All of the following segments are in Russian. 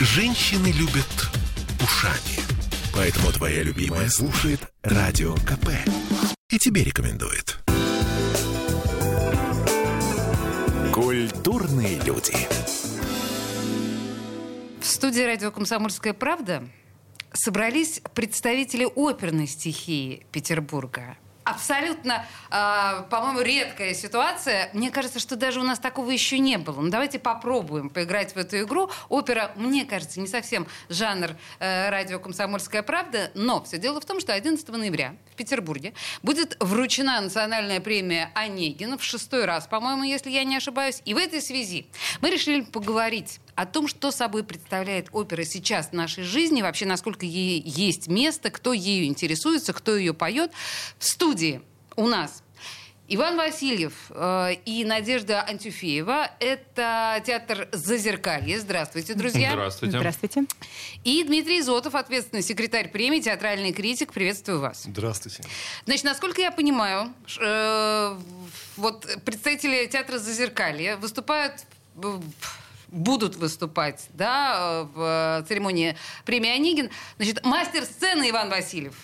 Женщины любят ушами. Поэтому твоя любимая слушает Радио КП. И тебе рекомендует. Культурные люди. В студии радио «Комсомольская правда» собрались представители оперной стихии Петербурга. Абсолютно, э, по-моему, редкая ситуация. Мне кажется, что даже у нас такого еще не было. Ну, давайте попробуем поиграть в эту игру. Опера, мне кажется, не совсем жанр э, радио «Комсомольская правда», но все дело в том, что 11 ноября в Петербурге будет вручена национальная премия Онегина в шестой раз, по-моему, если я не ошибаюсь. И в этой связи мы решили поговорить о том, что собой представляет опера сейчас в нашей жизни, вообще насколько ей есть место, кто ею интересуется, кто ее поет. В студии у нас Иван Васильев э, и Надежда Антюфеева. Это театр «Зазеркалье». Здравствуйте, друзья. Здравствуйте. Здравствуйте. И Дмитрий Изотов, ответственный секретарь премии, театральный критик. Приветствую вас. Здравствуйте. Значит, насколько я понимаю, э, вот представители театра «Зазеркалье» выступают в- будут выступать да, в церемонии премии Онегин. Значит, мастер сцены Иван Васильев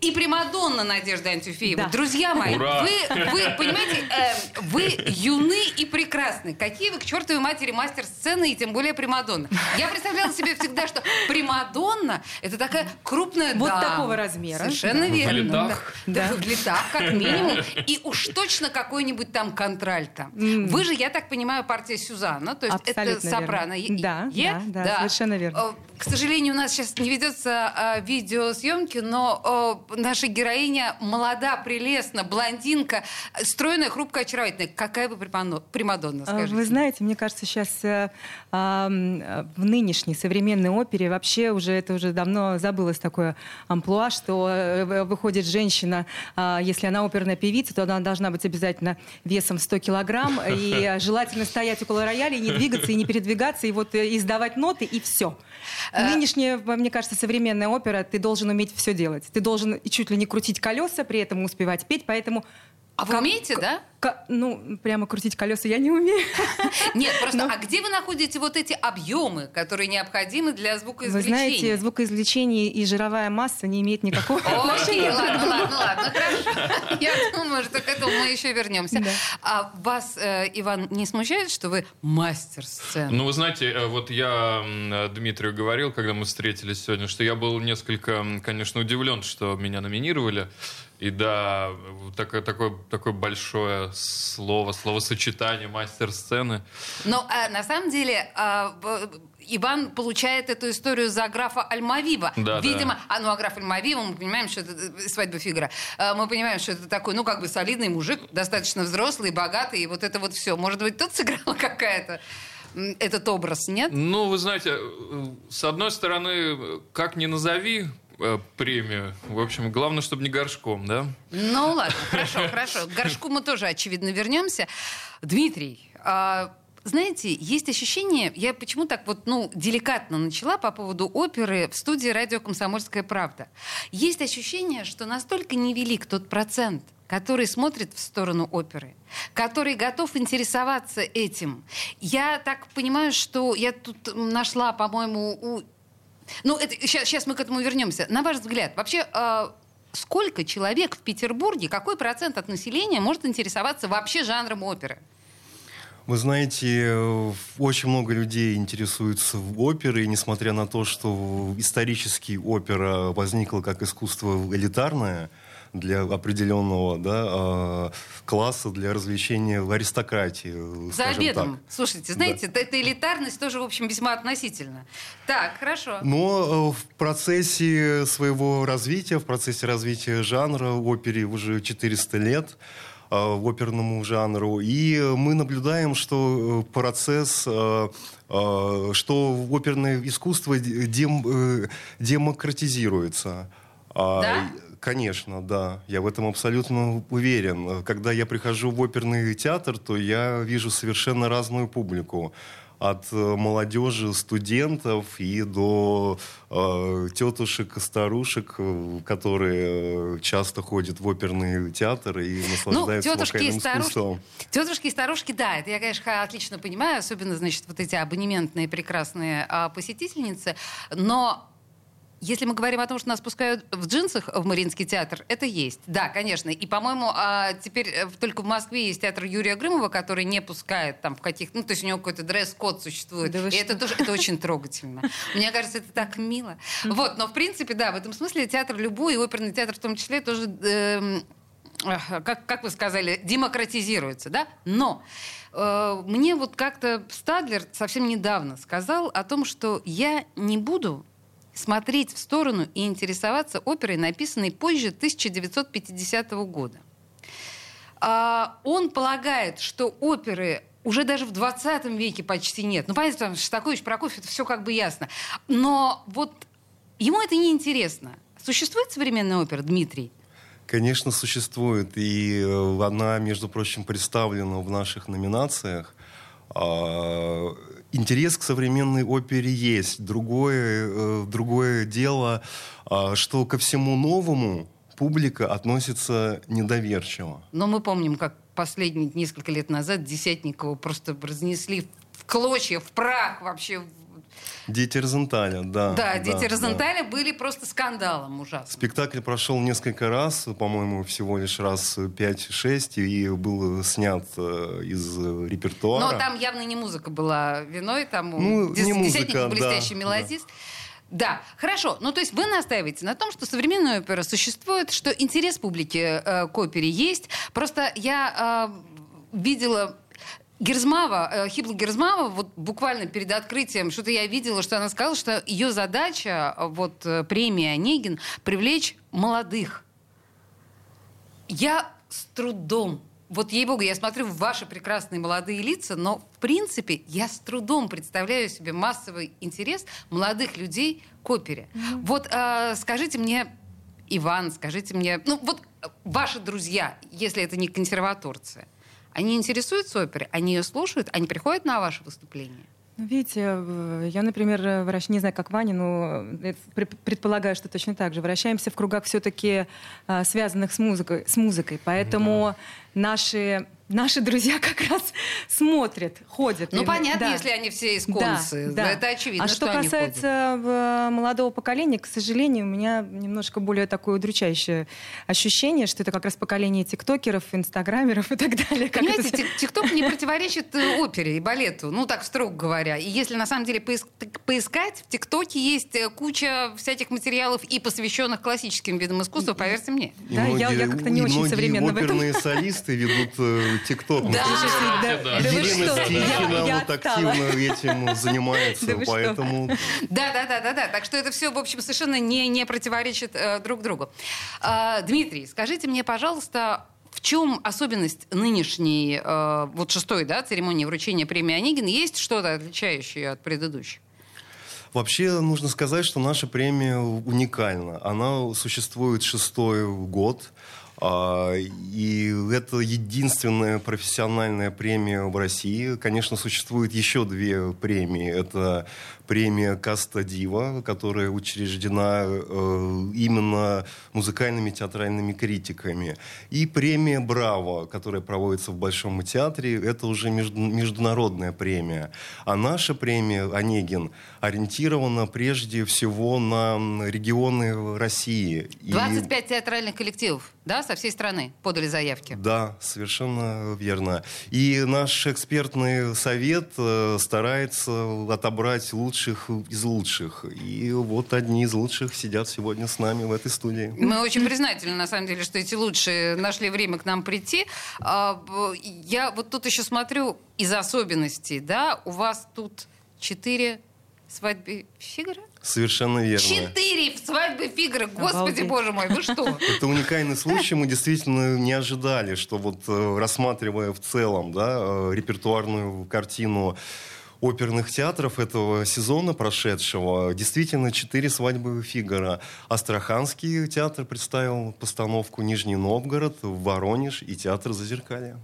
и Примадонна Надежда Антюфеева. Да. Друзья мои, Ура! вы, вы понимаете, э, вы юны и прекрасны. Какие вы к чертовой матери мастер сцены и тем более Примадонна. Я представляла себе всегда, что Примадонна это такая крупная Вот дама. такого размера. Совершенно Да. верно. В летах. Да, Да. в летах, как минимум. И уж точно какой-нибудь там контральто. М. Вы же, я так понимаю, партия Сюзанна, то есть это Абсолютно сопрано. верно. Да, е? да, да, совершенно верно. Э, К сожалению, у нас сейчас не ведется а, видеосъемки, но э, наша героиня молода, прелестна, блондинка, э, стройная, хрупкая, очаровательная. Какая вы примадонна, А, скажите? Вы знаете, мне кажется, сейчас э, э, в нынешней современной опере вообще уже это уже давно забылось такое амплуа, что э, выходит женщина, а, если она оперная певица, то она должна быть обязательно весом 100 килограмм и желательно стоять около рояля и не двигаться, и не передвигаться, и вот э, издавать ноты, и все. Э, Нынешняя, мне кажется, современная опера, ты должен уметь все делать. Ты должен чуть ли не крутить колеса, при этом успевать петь, поэтому... А вы как- умеете, да? Ну, прямо крутить колеса я не умею. Нет, просто, а где вы находите вот эти объемы, которые необходимы для Вы звукоизвлечения? знаете, звукоизвлечение и жировая масса не имеет никакого Окей, отношения. ладно, ладно, ладно, хорошо. Я думаю, что к этому мы еще вернемся. Да. А вас, э, Иван, не смущает, что вы мастер сцены? Ну, вы знаете, э, вот я э, Дмитрию говорил, когда мы встретились сегодня, что я был несколько, конечно, удивлен, что меня номинировали. И да, такое, такое, такое большое слово, словосочетание мастер сцены. Но а, на самом деле а, Иван получает эту историю за графа Альмавива. Да, Видимо, а ну а граф Альмавива, мы понимаем, что это э, свадьба Фигара. А, Мы понимаем, что это такой, ну как бы солидный мужик, достаточно взрослый, богатый, и вот это вот все. Может быть, тут сыграла какая-то этот образ, нет? Ну, вы знаете, э, с одной стороны, как ни назови премию, в общем, главное, чтобы не горшком, да? Ну ладно, хорошо, хорошо. К горшку мы тоже, очевидно, вернемся. Дмитрий, а, знаете, есть ощущение, я почему так вот, ну, деликатно начала по поводу оперы в студии радио «Комсомольская правда». Есть ощущение, что настолько невелик тот процент, который смотрит в сторону оперы, который готов интересоваться этим. Я так понимаю, что я тут нашла, по-моему, у ну, это, сейчас, сейчас мы к этому вернемся. На ваш взгляд, вообще, э, сколько человек в Петербурге, какой процент от населения может интересоваться вообще жанром оперы? Вы знаете, очень много людей интересуются оперой, несмотря на то, что исторически опера возникла как искусство элитарное для определенного да, а, класса, для развлечения в аристократии, За обедом. так. Слушайте, знаете, это- эта элитарность тоже, в общем, весьма относительно. Так, хорошо. Но э, в процессе своего развития, в процессе развития жанра в опере уже 400 лет, э, в оперному жанру. И мы наблюдаем, что э, процесс, что оперное искусство дем- демократизируется. А, Да? Конечно, да. Я в этом абсолютно уверен. Когда я прихожу в оперный театр, то я вижу совершенно разную публику. от э, молодежи, студентов и до э, тетушек и старушек, э, которые э, часто ходят в оперный театр и наслаждаются ну, тетушки и старушки, искусством. Тетушки и старушки, да, это я, конечно, отлично понимаю, особенно, значит, вот эти абонементные прекрасные а, посетительницы, но если мы говорим о том, что нас пускают в джинсах в Мариинский театр, это есть. Да, конечно. И, по-моему, а, теперь э, только в Москве есть театр Юрия Грымова, который не пускает там в каких... Ну, то есть у него какой-то дресс-код существует. Да и что? это тоже это очень трогательно. Мне кажется, это так мило. Вот, но в принципе, да, в этом смысле театр любой, и оперный театр в том числе, тоже эм, как, как вы сказали, демократизируется, да? Но э, мне вот как-то Стадлер совсем недавно сказал о том, что я не буду смотреть в сторону и интересоваться оперой, написанной позже 1950 года. А, он полагает, что оперы уже даже в 20 веке почти нет. Ну, понятно, там Шостакович, Прокофьев, это все как бы ясно. Но вот ему это не интересно. Существует современная опера, Дмитрий? Конечно, существует. И э, она, между прочим, представлена в наших номинациях. Интерес к современной опере есть. Другое, э, другое дело, а, что ко всему новому публика относится недоверчиво. Но мы помним, как последние несколько лет назад Десятникова просто разнесли в клочья, в прах вообще. Дети Розенталя, да. Да, дети да. Розенталя были просто скандалом ужасным. Спектакль прошел несколько раз, по-моему, всего лишь раз 5-6, и был снят э, из репертуара. Но там явно не музыка была виной, там Ну, дес- не музыка, блестящий да, мелодист. Да, хорошо. Ну, то есть вы настаиваете на том, что современная опера существует, что интерес публики э, к опере есть. Просто я э, видела Герзмава, э, Хибла Герзмава, вот буквально перед открытием, что-то я видела, что она сказала, что ее задача, вот э, премия Онегин, привлечь молодых. Я с трудом, вот ей-богу, я смотрю в ваши прекрасные молодые лица, но в принципе я с трудом представляю себе массовый интерес молодых людей к опере. Вот э, скажите мне, Иван, скажите мне, ну вот э, ваши друзья, если это не консерваторцы, они интересуются оперой, они ее слушают, они приходят на ваши выступления? Ну, видите, я, например, вращ... не знаю, как Ваня, но э, пре- предполагаю, что точно так же. Вращаемся в кругах все-таки связанных с музыкой, с музыкой. Поэтому наши, наши друзья как раз смотрят, ходят. Ну, понятно, да. если они все исконцы. Да, да. Это очевидно, А что, они касается э, молодого поколения, к сожалению, у меня немножко более такое удручающее ощущение, что это как раз поколение тиктокеров, инстаграмеров и так далее. Как Понимаете, это- тик- ТикТок не противоречит э, опере и балету, ну так строго говоря. И если на самом деле поис- поискать, в ТикТоке есть э, куча всяких материалов и посвященных классическим видам искусства, поверьте мне. И Да, я- я как-то не очень многие современно в этом. оперные солисты ведут ТикТок. Да. Да, Елена? Стихина вот активно этим занимается, поэтому Да, да, да, да, да. Так что это все, в общем, совершенно не, не противоречит э, друг другу. А, Дмитрий, скажите мне, пожалуйста, в чем особенность нынешней, э, вот шестой, да, церемонии вручения премии Онегин? Есть что-то отличающее от предыдущих? Вообще нужно сказать, что наша премия уникальна. Она существует шестой год. А, И это единственная профессиональная премия в России. Конечно, существует еще две премии. Это премия Каста Дива, которая учреждена э, именно музыкальными театральными критиками. И премия Браво, которая проводится в Большом театре. Это уже между- международная премия. А наша премия Онегин ориентирована прежде всего на регионы России. И- 25 театральных коллективов, да, со всей страны подали заявки. Да, совершенно верно. И наш экспертный совет э, старается отобрать лучших из лучших. И вот одни из лучших сидят сегодня с нами в этой студии. Мы очень признательны, на самом деле, что эти лучшие нашли время к нам прийти. А, Я вот тут еще смотрю из особенностей, да, у вас тут четыре свадьбы Фигара? Совершенно верно. Четыре свадьбы Фигара! Господи, Обалдеть. боже мой, вы что? Это уникальный случай. Мы действительно не ожидали, что вот э, рассматривая в целом да, э, репертуарную картину оперных театров этого сезона прошедшего, действительно четыре свадьбы Фигара. Астраханский театр представил постановку Нижний Новгород, Воронеж и театр Зазеркалья.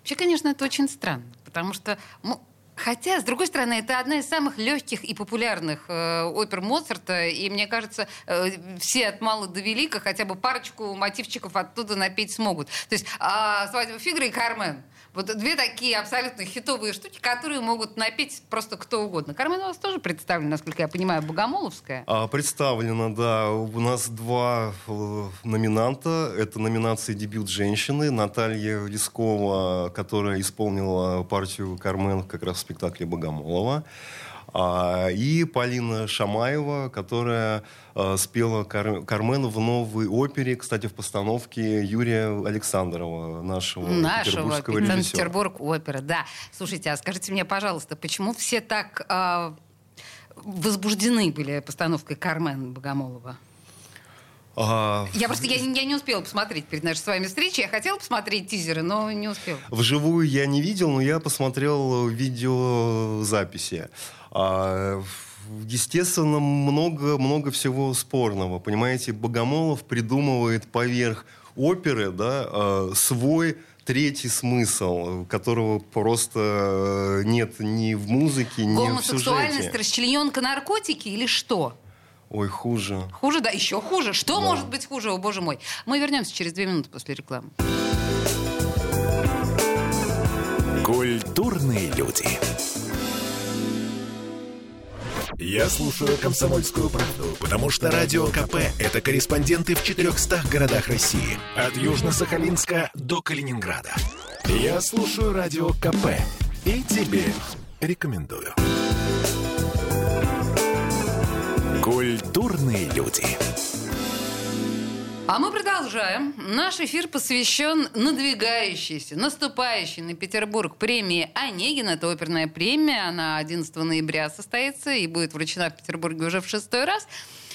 Вообще, конечно, это очень странно, потому что, ну, Хотя, с другой стороны, это одна из самых легких и популярных э, опер Моцарта, и мне кажется, э, все от мала до велика хотя бы парочку мотивчиков оттуда напеть смогут. То есть э, «Свадьба Фигра» и «Кармен». Вот две такие абсолютно хитовые штуки, которые могут напеть просто кто угодно. Кармен у вас тоже представлена, насколько я понимаю, Богомоловская. А, представлено, да. У нас два э, номинанта. Это номинация «Дебют женщины». Наталья Лескова, которая исполнила партию Кармен как раз спектакле Богомолова. А, и Полина Шамаева, которая а, спела Кар- Кармен в новой опере, кстати, в постановке Юрия Александрова, нашего, Нашего петербургского режиссера. Санкт-Петербург опера, да. Слушайте, а скажите мне, пожалуйста, почему все так а, возбуждены были постановкой Кармен Богомолова? А, Я просто я, не- я не успела посмотреть перед нашей с вами встречей. Я хотела посмотреть тизеры, но не успела. Вживую я не видел, но я посмотрел видеозаписи. А, Естественно, много, много всего спорного. Понимаете, Богомолов придумывает поверх оперы да, а, свой третий смысл, которого просто э, нет ни в музыке, ни в Гомосексуальность, сюжете. расчлененка, наркотики или что? Ой, хуже. Хуже, да, еще хуже. Что Да. может быть хуже, о боже мой? Мы вернемся через две минуты после рекламы. Культурные люди. Я слушаю «Комсомольскую правду», потому что «Радио КП» — это корреспонденты в 400 городах России. От Южно-Сахалинска до Калининграда. Я слушаю «Радио КП» и тебе рекомендую. Культурные люди. А мы продолжаем. Наш эфир посвящен надвигающейся, наступающей на Петербург премии Онегина. Это оперная премия. Она 11 ноября состоится и будет вручена в Петербурге уже в шестой раз.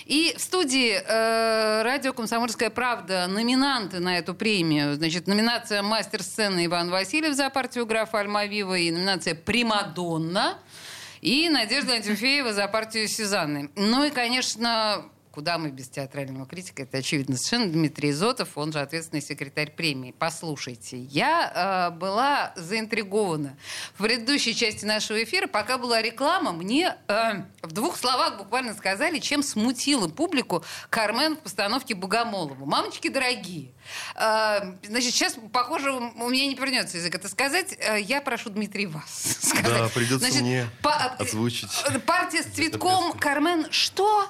И в студии э, радио «Комсомольская правда» номинанты на эту премию. Значит, номинация «Мастер сцены» Иван Васильев за партию графа Альмавива и номинация «Примадонна» и Надежда Антюфеева за партию Сюзанны. Ну и, конечно, куда мы без театрального критика, это очевидно совершенно, Дмитрий Изотов, он же ответственный секретарь премии. Послушайте, я э, была заинтригована в предыдущей части нашего эфира, пока была реклама, мне э, в двух словах буквально сказали, чем смутила публику Кармен в постановке Богомолова. Мамочки дорогие, э, значит, сейчас, похоже, у меня не вернется язык это сказать, Э, я прошу Дмитрий вас сказать. Да, придется Значит, мне па- озвучить. э, Партия с цветком, Кармен, что?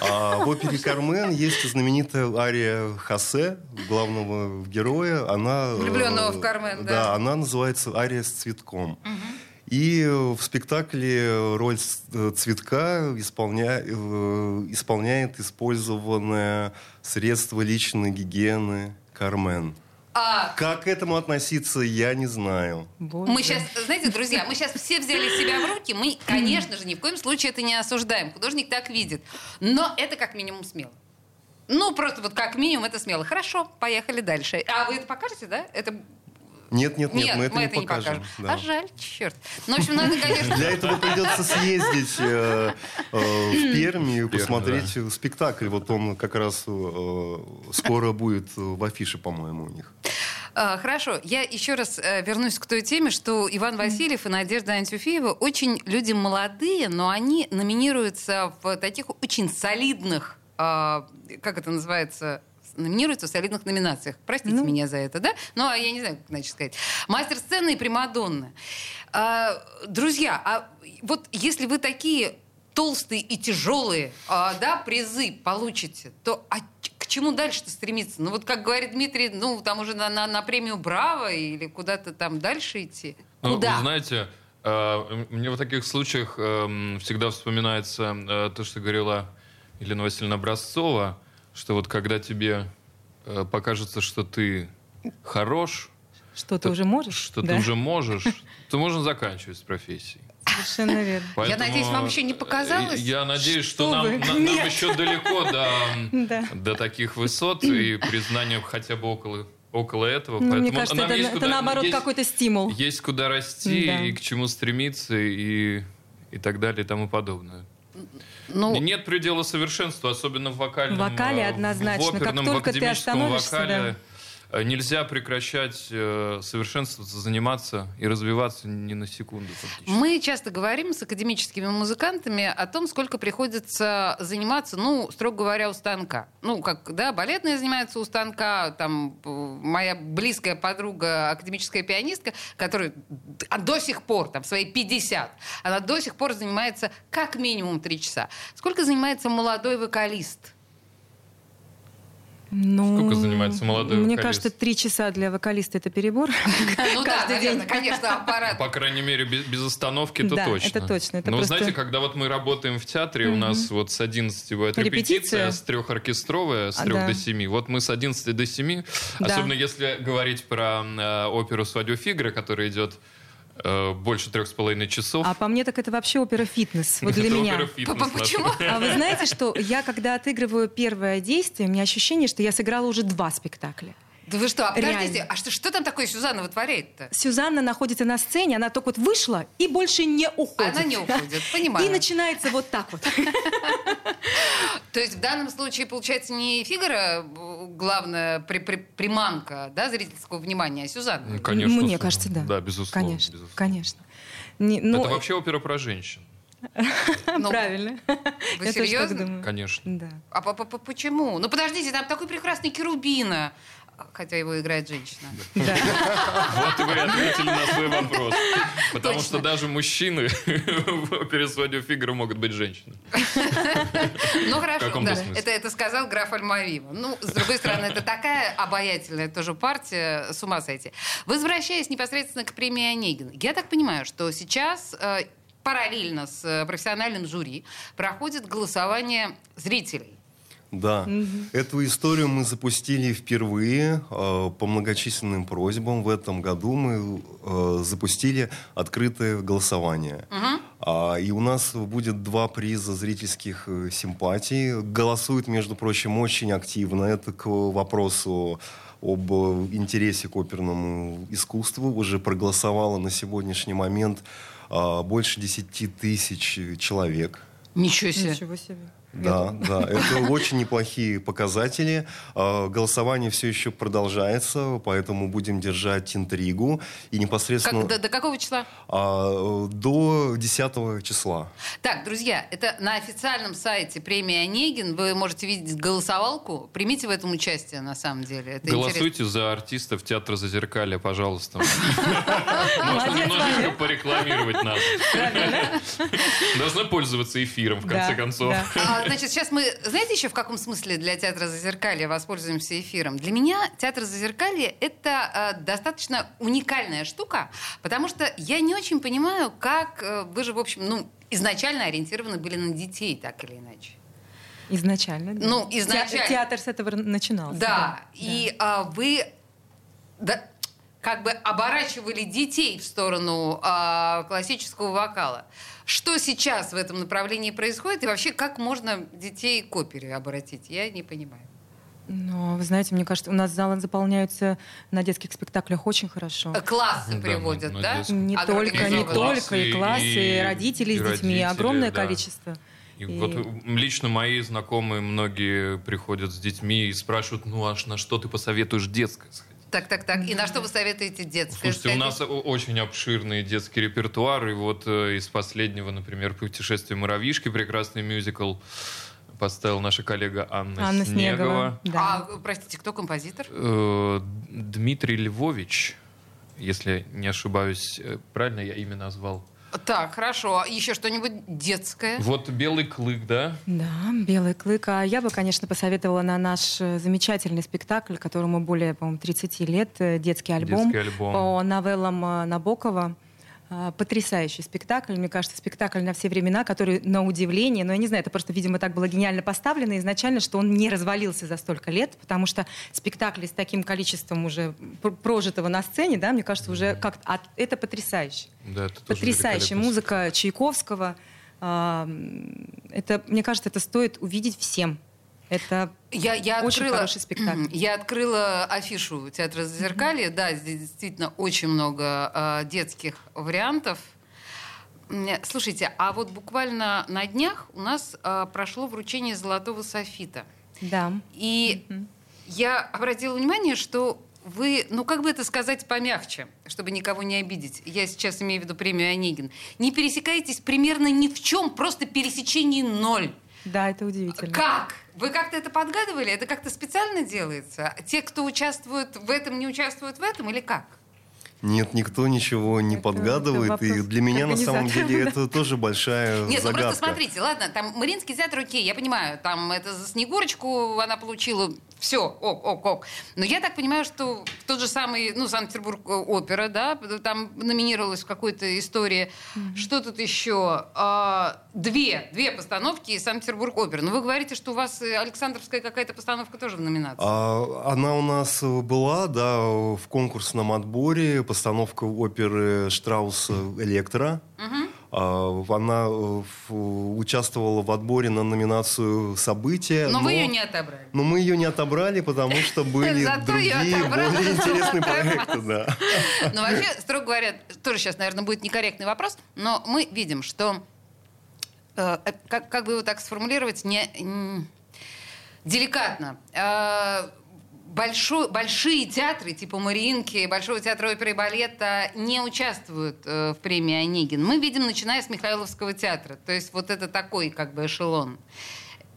А в опере «Кармен» есть знаменитая ария Хосе, главного героя. Она, э, Влюбленного в Кармен, да. Да, она называется «Ария с цветком». И в спектакле роль э, цветка исполня- э, исполняет использованное средство личной гигиены Кармен. А, Как к этому относиться, я не знаю. Боже. мы сейчас, знаете, друзья, мы сейчас все взяли себя в руки. Мы, конечно же, ни в коем случае это не осуждаем. Художник так видит. Но это как минимум смело. Ну, просто вот как минимум это смело. Хорошо, поехали дальше. А вы это покажете, да? Это... Нет, нет, нет, мы это не покажем. покажем. да. А жаль, черт. Ну, в общем, надо, конечно... Для этого придется съездить э, э, в Перми и посмотреть э, спектакль. Вот он как раз э, скоро будет в афише, по-моему, у них. А, Хорошо, я еще раз э, вернусь к той теме, что Иван Васильев и Надежда Антюфеева очень люди молодые, но они номинируются в таких очень солидных, а, как это называется, номинируются в солидных номинациях. Простите Ну. меня за это, да? Ну, а я не знаю, как иначе сказать. Мастер сцены и Примадонны. А, друзья, а вот если вы такие толстые и тяжелые а, да, призы получите, то а к чему дальше-то стремиться? Ну вот как говорит Дмитрий, ну там уже на, на, на премию Браво или куда-то там дальше идти? Ну, Куда? Вы знаете, э, мне в таких случаях эм, всегда вспоминается э, то, что говорила Елена Васильевна Образцова, что вот когда тебе э, покажется, что ты хорош, Что ты уже можешь? что Да. ты уже можешь, то можно заканчивать с профессией. Совершенно верно. Поэтому, надеюсь, вам еще не э, показалось? Я надеюсь, что, Что нам, на- нам еще далеко до, Да. до таких высот и признания хотя бы около, около этого. Ну, мне Поэтому кажется, нам это, есть это куда- наоборот есть- какой-то стимул. Есть куда расти Да. и к чему стремиться и, и так далее и тому подобное. Ну, Нет предела совершенства, особенно в вокальном. В вокале э, однозначно. В Как оперном, только в ты остановишься, вокале. э, нельзя прекращать э, совершенствоваться, заниматься и развиваться ни на секунду. Фактически. Мы часто говорим с академическими музыкантами о том, сколько приходится заниматься, ну, строго говоря, у станка. Ну, как, да, балетные занимаются у станка, там, э, моя близкая подруга, академическая пианистка, которая до сих пор, там, свои 50, она до сих пор занимается как минимум 3 часа. Сколько занимается молодой вокалист? Ну, Сколько занимается молодой Мне вокалист? кажется, три часа для вокалиста это перебор. Ну да, Каждый день. наверное, конечно, аппарат. По крайней мере, без, остановки это точно. это точно, Но знаете, когда вот мы работаем в театре, у нас вот с 11 бывает репетиция, с трех оркестровая, с А, трех до 7. Вот мы с 11 до 7, Да. особенно если говорить про э, оперу «Свадьба Фигра», которая идет э, больше трех с половиной часов. А по мне так это вообще опера-фитнес. Вот для Это меня. опера-фитнес П- наша. Почему? А вы знаете, что я, когда отыгрываю первое действие, у меня ощущение, что я сыграла уже два спектакля. Да вы что, а подождите, Реально. а что, что там такое Сюзанна вытворяет-то? Сюзанна находится на сцене, она только вот вышла и больше не уходит. Она не уходит, понимаю. И начинается вот так вот. То есть в данном случае, получается, не Фигара главная при- при- приманка да, зрительского внимания, а Сюзанна. Ну, конечно. Мне кажется, да. Да, безусловно. Конечно, безусловно. конечно. Не- ну, Это вообще опера про женщин. Ну, правильно. Вы Я тоже так серьезно? думаю. Конечно. Да. А по- по- по- почему? Ну подождите, там такой прекрасный Керубина. Хотя его играет женщина. Да. Вот и вы ответили на свой вопрос. Потому Точно. что даже мужчины в опере «Свадьба Фигара» могут быть женщинами. Ну хорошо, да. Это, это сказал граф Альмавива. Ну, с другой стороны, это такая обаятельная тоже партия, с ума сойти. Возвращаясь непосредственно к премии Онегина, я так понимаю, что сейчас э, параллельно с э, профессиональным жюри проходит голосование зрителей. Да, эту историю мы запустили впервые э, по многочисленным просьбам. В этом году мы э, запустили открытое голосование. А, и у нас будет два приза зрительских э, симпатий. Голосуют, между прочим, очень активно. Это к вопросу об э, интересе к оперному искусству. Уже проголосовало на сегодняшний момент э, больше 10 тысяч человек. Ничего себе. Ничего себе. Да, да, это очень неплохие показатели. А, Голосование все еще продолжается, поэтому будем держать интригу. И непосредственно Как- до, до какого числа? а, до 10 числа. Так, друзья, это на официальном сайте премии Онегин. Вы можете видеть голосовалку. Примите в этом участие, на самом деле. Это интересно. Голосуйте за артистов театра Зазеркалья, пожалуйста. Можно немножечко порекламировать нас. Должны пользоваться эфиром, в конце концов. да. Значит, сейчас мы, знаете еще в каком смысле для театра Зазеркалья воспользуемся эфиром? Для меня театр Зазеркалья это э, достаточно уникальная штука, потому что я не очень понимаю, как э, вы же, в общем, ну, изначально ориентированы были на детей, так или иначе. Изначально. да. Ну, изначально. Театр с этого начинался. Да, и а, вы да, как бы оборачивали детей в сторону а, классического вокала. Что сейчас в этом направлении происходит? И вообще, как можно детей к опере обратить? Я не понимаю. Но, вы знаете, мне кажется, у нас залы заполняются на детских спектаклях очень хорошо. А Классы Да, приводят, на- да? Не А только, не только, и классы, и, родители и с детьми, родители, огромное да. количество. И И- вот лично мои знакомые многие приходят с детьми и спрашивают, ну аж на что ты посоветуешь детское сходить? Так, так, так. И на что вы советуете детское? Слушайте, у нас очень обширный детский репертуар, и вот э, из последнего, например, «Путешествие муравьишки», прекрасный мюзикл, поставила наша коллега Анна, Анна Снегова. Снегова. Да. А, простите, кто композитор? Э, Дмитрий Львович, если не ошибаюсь, э, правильно я имя назвал? Так, хорошо. А Еще что-нибудь детское? Вот «Белый клык», да? Да, «Белый клык». А я бы, конечно, посоветовала на наш э, замечательный спектакль, которому более, по-моему, 30 лет, э, детский альбом, Детский альбом. по новеллам э, Набокова. А, Потрясающий спектакль. Мне кажется, спектакль на все времена, который, на удивление, но я не знаю, это просто, видимо, так было гениально поставлено изначально, что он не развалился за столько лет, потому что спектакли с таким количеством уже пр- прожитого на сцене, да, мне кажется, уже как то это потрясающе. Да, это великолепный музыка Чайковского. А, Это, мне кажется, это стоит увидеть всем. Это Я, я Очень открыла, хороший спектакль. Я открыла афишу театра Зазеркалья. Да, здесь действительно очень много э, детских вариантов. Слушайте, а вот буквально на днях у нас э, прошло вручение золотого софита. да. И я обратила внимание, что вы, ну как бы это сказать помягче, чтобы никого не обидеть, я сейчас имею в виду премию Онегин, не пересекаетесь примерно ни в чем, просто пересечение ноль. Да, это удивительно. Как? Вы как-то это подгадывали? Это как-то специально делается? Те, кто участвует в этом, не участвуют в этом или как? Нет, никто ничего не Это- подгадывает. это и для меня на самом деле это тоже большая Нет, ну загадка. просто смотрите, ладно, там Мариинский театр, окей, я понимаю, там это за Снегурочку она получила, все, ок, ок, ок. Но я так понимаю, что тот же самый, ну, Санкт-Петербург э, опера, да, там номинировалась в какой-то истории. Что тут еще? А, две, две постановки из Санкт-Петербург опера. Но вы говорите, что у вас э, Александровская какая-то постановка тоже в номинации. А, Она у нас была, да, в конкурсном отборе, постановка оперы Штрауса «Электро». А, Она э, участвовала в отборе на номинацию «События». но, вы ее не отобрали. Но мы ее не отобрали, потому что были другие, более интересные проекты, да. Но вообще, строго говоря, тоже сейчас, наверное, будет некорректный вопрос, но мы видим, что э, э, как, как бы его так сформулировать, не, м, деликатно. Большой- большие театры, типа Мариинки, Большого театра оперы и балета, не участвуют э, в премии Онегин. Мы видим, начиная с Михайловского театра. То есть вот это такой как бы эшелон.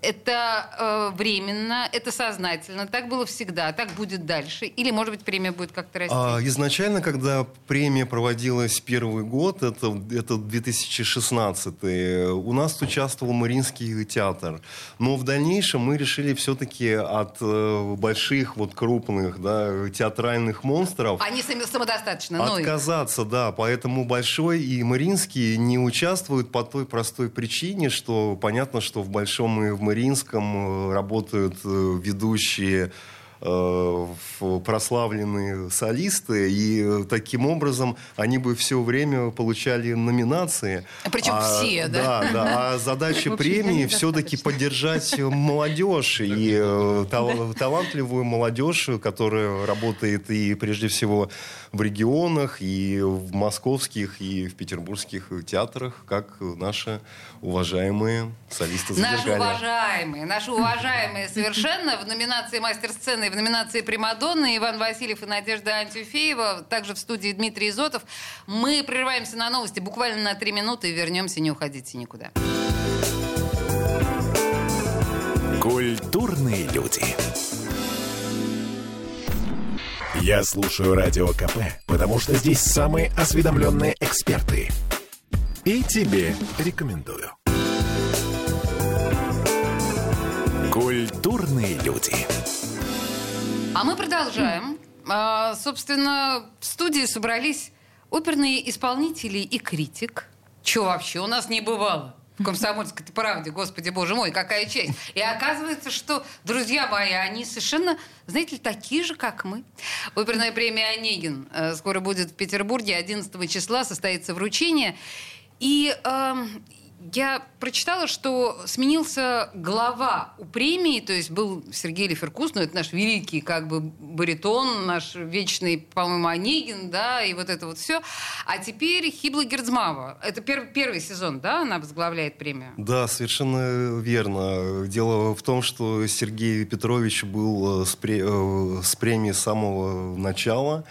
Это э, временно, это сознательно, так было всегда, так будет дальше. Или, может быть, премия будет как-то расти. А, изначально, когда премия проводилась первый год, это, это 2016, у нас участвовал Мариинский театр. Но в дальнейшем мы решили все-таки от э, больших, вот крупных, да, театральных монстров Они сами самодостаточны. ну и- отказаться, да. Поэтому Большой и Мариинский не участвуют по той простой причине, что понятно, что в Большом и в Мариинском э, работают э, ведущие прославленные солисты, и э, таким образом они бы все время получали номинации. Причем все, да? Да, да. А задача премии все-таки поддержать молодежь и э, тал- талантливую молодежь, которая работает и прежде всего в регионах, и в московских, и в петербургских театрах, как наши уважаемые солисты Наши уважаемые, наши уважаемые совершенно в номинации «Мастер сцены» в номинации «Примадонна» Иван Васильев и Надежда Антюфеева, также в студии Дмитрий Изотов. Мы прерываемся на новости буквально на три минуты и вернемся, не уходите никуда. Культурные люди. Я слушаю Радио КП, потому что здесь самые осведомленные эксперты. И тебе рекомендую. Культурные люди. А мы продолжаем. А, собственно, в студии собрались оперные исполнители и критик. Че вообще у нас не бывало? В комсомольской правде, господи боже мой, какая честь. И оказывается, что, друзья мои, они совершенно, знаете ли, такие же, как мы. Оперная премия «Онегин» э, скоро будет в Петербурге, 11 числа состоится вручение. И эм, я прочитала, что сменился глава у премии, то есть был Сергей Леферкус, ну это наш великий как бы баритон, наш вечный, по-моему, Онегин, да, и вот это вот все. А теперь Хибла Герцмава. Это пер- первый сезон, да, она возглавляет премию? Да, совершенно верно. Дело в том, что Сергей Петрович был э, с, пре- э, с премией с самого начала.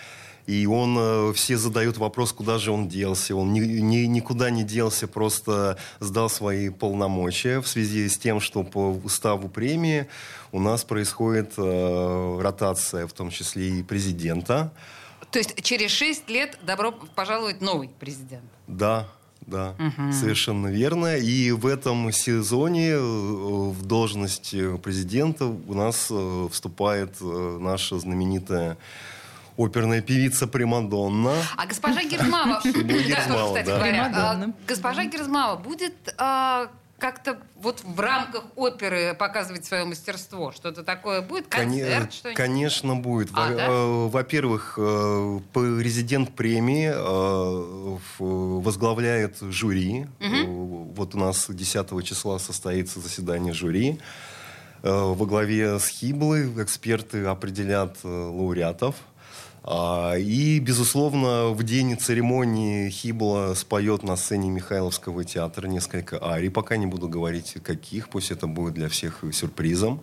И он, э, все задают вопрос, куда же он делся. Он ни, ни- никуда не делся, просто сдал свои полномочия в связи с тем, что по уставу премии у нас происходит э, ротация, в том числе и президента. То есть через шесть лет добро пожаловать новый президент. Да, да, совершенно верно. И в этом сезоне э, в должность президента у нас э, вступает наша знаменитая оперная певица Примадонна. А госпожа говоря, а, госпожа Герзмава будет а, как-то вот в рамках оперы показывать свое мастерство? Что-то такое будет? Концерт? что-нибудь? Конечно, будет. А, Во- да? э, Во-первых, э, президент премии э, в- возглавляет жюри. Э, Вот у нас 10 числа состоится заседание жюри. Э, Во главе с Хиблой эксперты определят э, лауреатов. А, и, безусловно, в день церемонии Хибла споет на сцене Михайловского театра несколько арий. Пока не буду говорить, каких, пусть это будет для всех сюрпризом.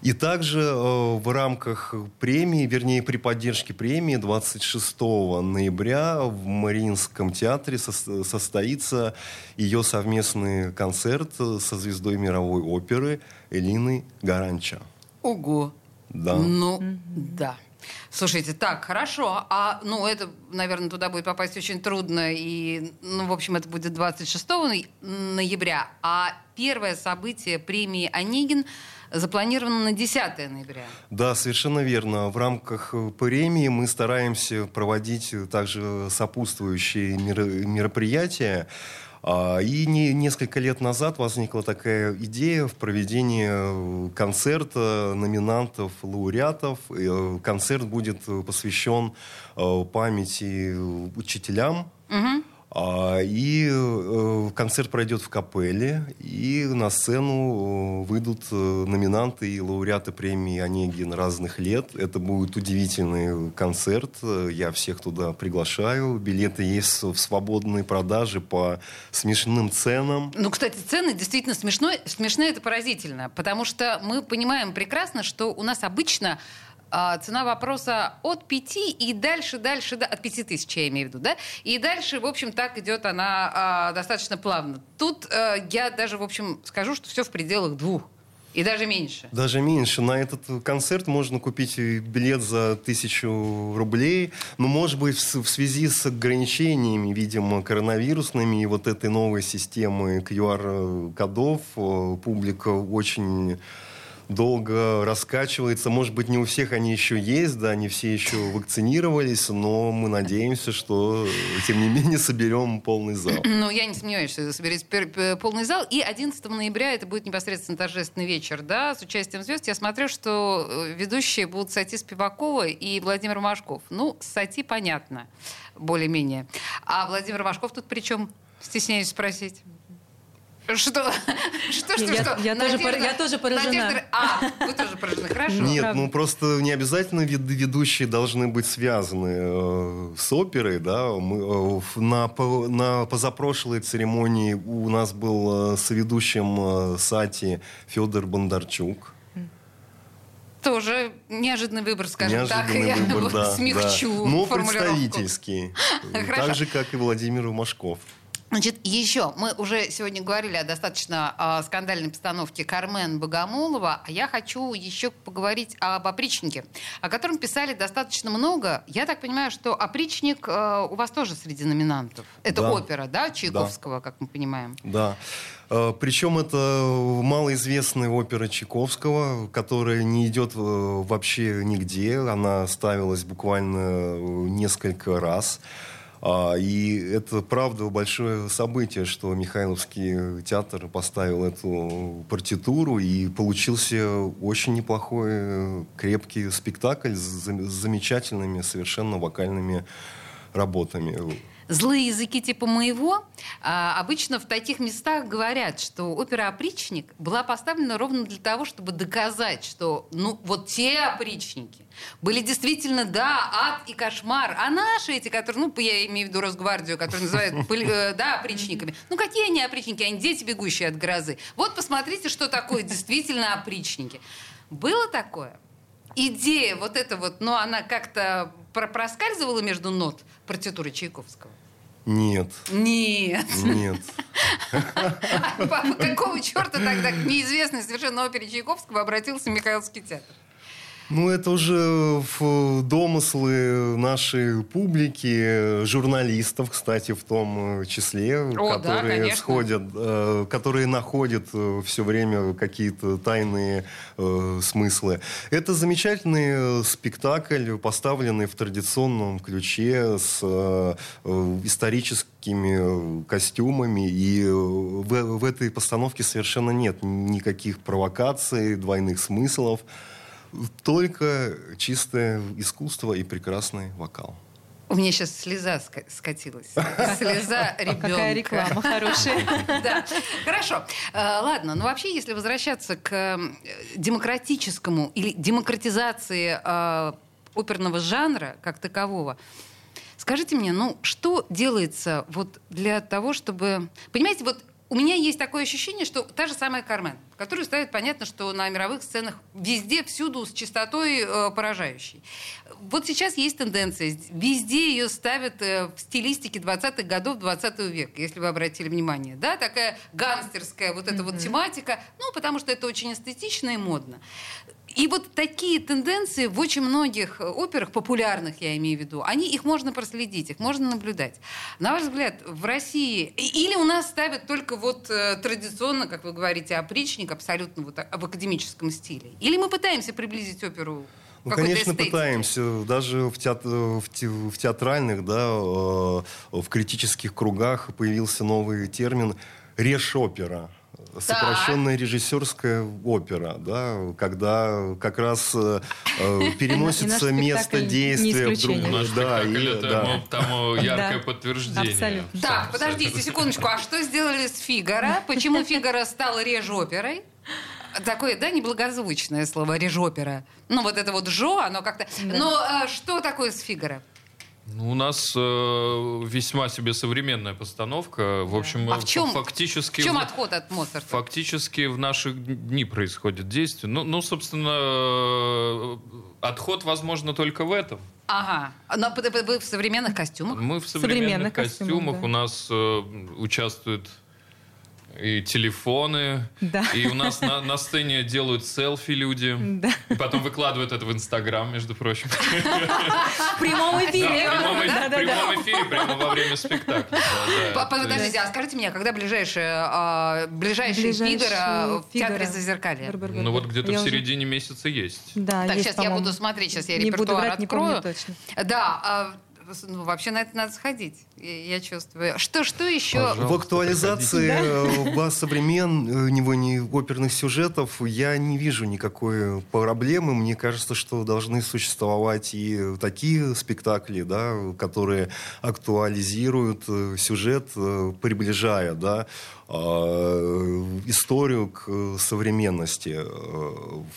И также э, в рамках премии, вернее, при поддержке премии 26 ноября в Мариинском театре со- состоится ее совместный концерт со звездой мировой оперы Элиной Гаранча. Ого. Да. Ну, да. Слушайте, так, хорошо. А, ну, это, наверное, туда будет попасть очень трудно. И, ну, в общем, это будет 26 ноября. А первое событие премии «Онегин» запланировано на 10 ноября. Да, совершенно верно. В рамках э, премии мы стараемся проводить также сопутствующие мероприятия. А, и не, несколько лет назад возникла такая идея в проведении э, концерта номинантов, лауреатов. Э, концерт будет посвящен памяти учителям. Угу. А, и э, концерт пройдет в капелле, и на сцену э, выйдут э, номинанты и лауреаты премии «Онегин» разных лет. Это будет удивительный концерт. Я всех туда приглашаю. Билеты есть в свободной продаже по смешным ценам. Ну, кстати, цены действительно смешной, смешные, это поразительно, потому что мы понимаем прекрасно, что у нас обычно цена вопроса от 5 и дальше, дальше, да, от 5 тысяч, я имею в виду, да, и дальше, в общем, так идет она а, достаточно плавно. Тут а, я даже, в общем, скажу, что все в пределах двух. И даже меньше. Даже меньше. На этот концерт можно купить билет за тысячу рублей. Но, может быть, в связи с ограничениями, видимо, коронавирусными и вот этой новой системы QR-кодов, публика очень долго раскачивается. Может быть, не у всех они еще есть, да, не все еще вакцинировались, но мы надеемся, что, тем не менее, соберем полный зал. Ну, я не сомневаюсь, что соберете полный зал. И 11 ноября это будет непосредственно торжественный вечер, да, с участием звезд. Я смотрю, что э, ведущие будут Сати Спивакова и Владимир Машков. Ну, Сати понятно, более-менее. А Владимир Машков тут при чем? Стесняюсь спросить. Что? Что, что, я, что? Я, Надежда, тоже, я тоже поражена. Надежда, а, вы тоже поражены, хорошо. Нет, Правда. ну просто не обязательно ведущие должны быть связаны э, с оперой, да. Мы, э, на, по, на позапрошлой церемонии у нас был э, соведущим э, Сати Федор Бондарчук. Тоже неожиданный выбор, скажем неожиданный так. Выбор, я да, смягчу да. Ну, представительский. Так же, как и Владимир Машков. Значит, еще мы уже сегодня говорили о достаточно э, скандальной постановке Кармен Богомолова, а я хочу еще поговорить об опричнике, о котором писали достаточно много. Я так понимаю, что опричник э, у вас тоже среди номинантов. Это да. опера, да, Чайковского, да. как мы понимаем? Да. Причем это малоизвестная опера Чайковского, которая не идет вообще нигде. Она ставилась буквально несколько раз. А, и это, правда, большое событие, что Михайловский театр поставил эту партитуру, и получился очень неплохой, крепкий спектакль с замечательными совершенно вокальными работами злые языки типа моего а, обычно в таких местах говорят, что опера «Опричник» была поставлена ровно для того, чтобы доказать, что ну вот те опричники были действительно, да, ад и кошмар, а наши эти, которые, ну, я имею в виду Росгвардию, которые называют, э, да, опричниками, ну, какие они опричники? Они дети, бегущие от грозы. Вот посмотрите, что такое действительно опричники. Было такое? Идея вот эта вот, но она как-то проскальзывала между нот партитуры Чайковского? Нет. Нет. Нет. Какого черта тогда к неизвестной совершенно опере Чайковского обратился Михайловский театр? Ну, это уже в домыслы нашей публики, журналистов, кстати, в том числе, О, которые да, сходят, э, которые находят э, все время какие-то тайные э, смыслы. Это замечательный спектакль, поставленный в традиционном ключе с э, историческими костюмами, и в, в этой постановке совершенно нет никаких провокаций, двойных смыслов только чистое искусство и прекрасный вокал. У меня сейчас слеза скатилась. Слеза ребенка. Какая реклама хорошая. Да. Хорошо. Э, ладно, ну вообще, если возвращаться к демократическому или демократизации э, оперного жанра как такового. Скажите мне, ну что делается вот для того, чтобы... Понимаете, вот у меня есть такое ощущение, что та же самая Кармен, которую ставят, понятно, что на мировых сценах везде, всюду с частотой э, поражающей. Вот сейчас есть тенденция, везде ее ставят э, в стилистике 20-х годов 20 века, если вы обратили внимание. Да, такая гангстерская вот эта mm-hmm. вот тематика, ну, потому что это очень эстетично и модно. И вот такие тенденции в очень многих операх, популярных я имею в виду, они, их можно проследить, их можно наблюдать. На ваш взгляд, в России... Или у нас ставят только вот э, традиционно, как вы говорите, опричник абсолютно вот в академическом стиле? Или мы пытаемся приблизить оперу ну, конечно, эстетики. пытаемся. Даже в, театр, в, те, в театральных, да, э, в критических кругах появился новый термин «решопера» сокращенная режиссерская опера, да, когда как раз э, э переносится место действия в другое. Да, и, да. тому яркое подтверждение. Абсолютно. Так, подождите секундочку, а что сделали с Фигаро? Почему Фигаро стал реж-оперой? Такое, да, неблагозвучное слово режопера. Ну, вот это вот жо, оно как-то... Да. Но а, что такое с Фигаро? Ну, у нас э, весьма себе современная постановка. В общем, а в чем, фактически... В чем отход от Моцарта? Фактически в наши дни происходит действие. Ну, ну собственно, э, отход возможно только в этом. Ага. Но вы в современных костюмах? Мы в современных, современных костюмах. костюмах. Да. У нас э, участвуют и телефоны. Да. И у нас на, на сцене делают селфи люди. Да. И потом выкладывают это в Инстаграм, между прочим. В прямом эфире. Да, в прямом эфире, прямо во время спектакля. Подождите, а скажите мне, когда ближайшее а, ближайший Фигаро в Театре Зазеркалья? Ну вот где-то в середине месяца есть. Да, Так, сейчас я буду смотреть, сейчас я репертуар открою. Да, а, ну, вообще на это надо сходить, я, чувствую. Что, что еще? Пожалуйста, в актуализации да? Э, современного не оперных сюжетов я не вижу никакой проблемы. Мне кажется, что должны существовать и такие спектакли, да, которые актуализируют э, сюжет, э, приближая да, а, историю к современности.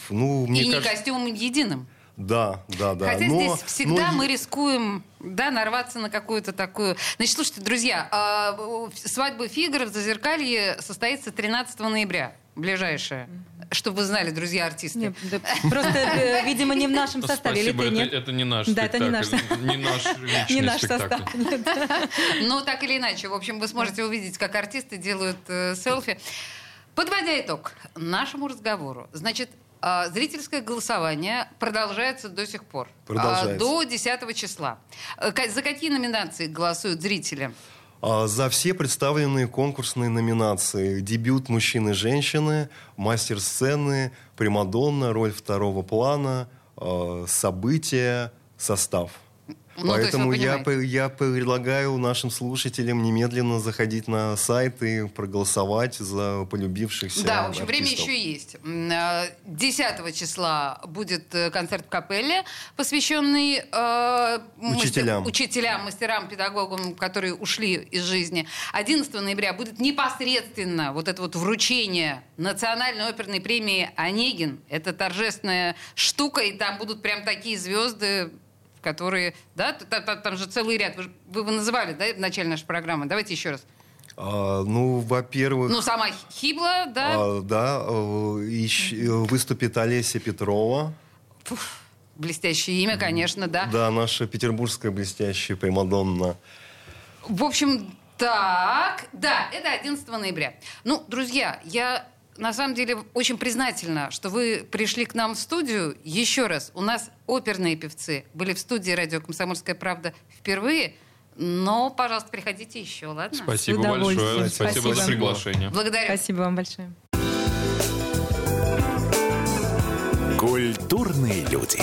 Ну, мне и кажется... не костюмом единым. Да, да, да. Хотя но, здесь всегда но... мы рискуем да, нарваться на какую-то такую... Значит, слушайте, друзья, э, свадьба Фигара в Зазеркалье состоится 13 ноября, ближайшая. Чтобы вы знали, друзья артисты. Нет, да, просто, э, видимо, не в нашем составе. Спасибо, или это, нет? это не наш Да, это не наш, не наш не наш состав. Ну, так или иначе. В общем, вы сможете увидеть, как артисты делают э, селфи. Подводя итог нашему разговору. Значит, а, зрительское голосование продолжается до сих пор. Продолжается. До 10 числа. Э, за какие номинации голосуют зрители? А, за все представленные конкурсные номинации. Дебют мужчины и женщины, мастер сцены, примадонна, роль второго плана, а, события, состав. Ну, Поэтому я, я предлагаю нашим слушателям немедленно заходить на сайт и проголосовать за полюбившихся Да, в общем, артистов. время еще есть. 10 а, числа будет э, концерт в капелле, посвященный э, учителям. Мастер, учителям, мастерам, педагогам, которые ушли из жизни. 11 ноября будет непосредственно вот это вот вручение национальной оперной премии «Онегин». Это торжественная штука, и там будут прям такие звезды, которые, да, там, там же целый ряд, вы, вы его называли, да, в начале нашей программы. Давайте еще раз. А, ну, во-первых... Ну, сама Хибла, да? А, да, ищ, э, выступит Олеся Петрова. Фух, блестящее имя, конечно, да. Да, наша петербургская блестящая Примадонна. В общем, так, да, это 11 ноября. Ну, друзья, я на самом деле очень признательна, что вы пришли к нам в студию. Еще раз, у нас оперные певцы были в студии радио «Комсомольская правда» впервые. Но, пожалуйста, приходите еще, ладно? Спасибо большое. Спасибо, Спасибо за приглашение. Благодарю. Спасибо вам большое. Культурные люди.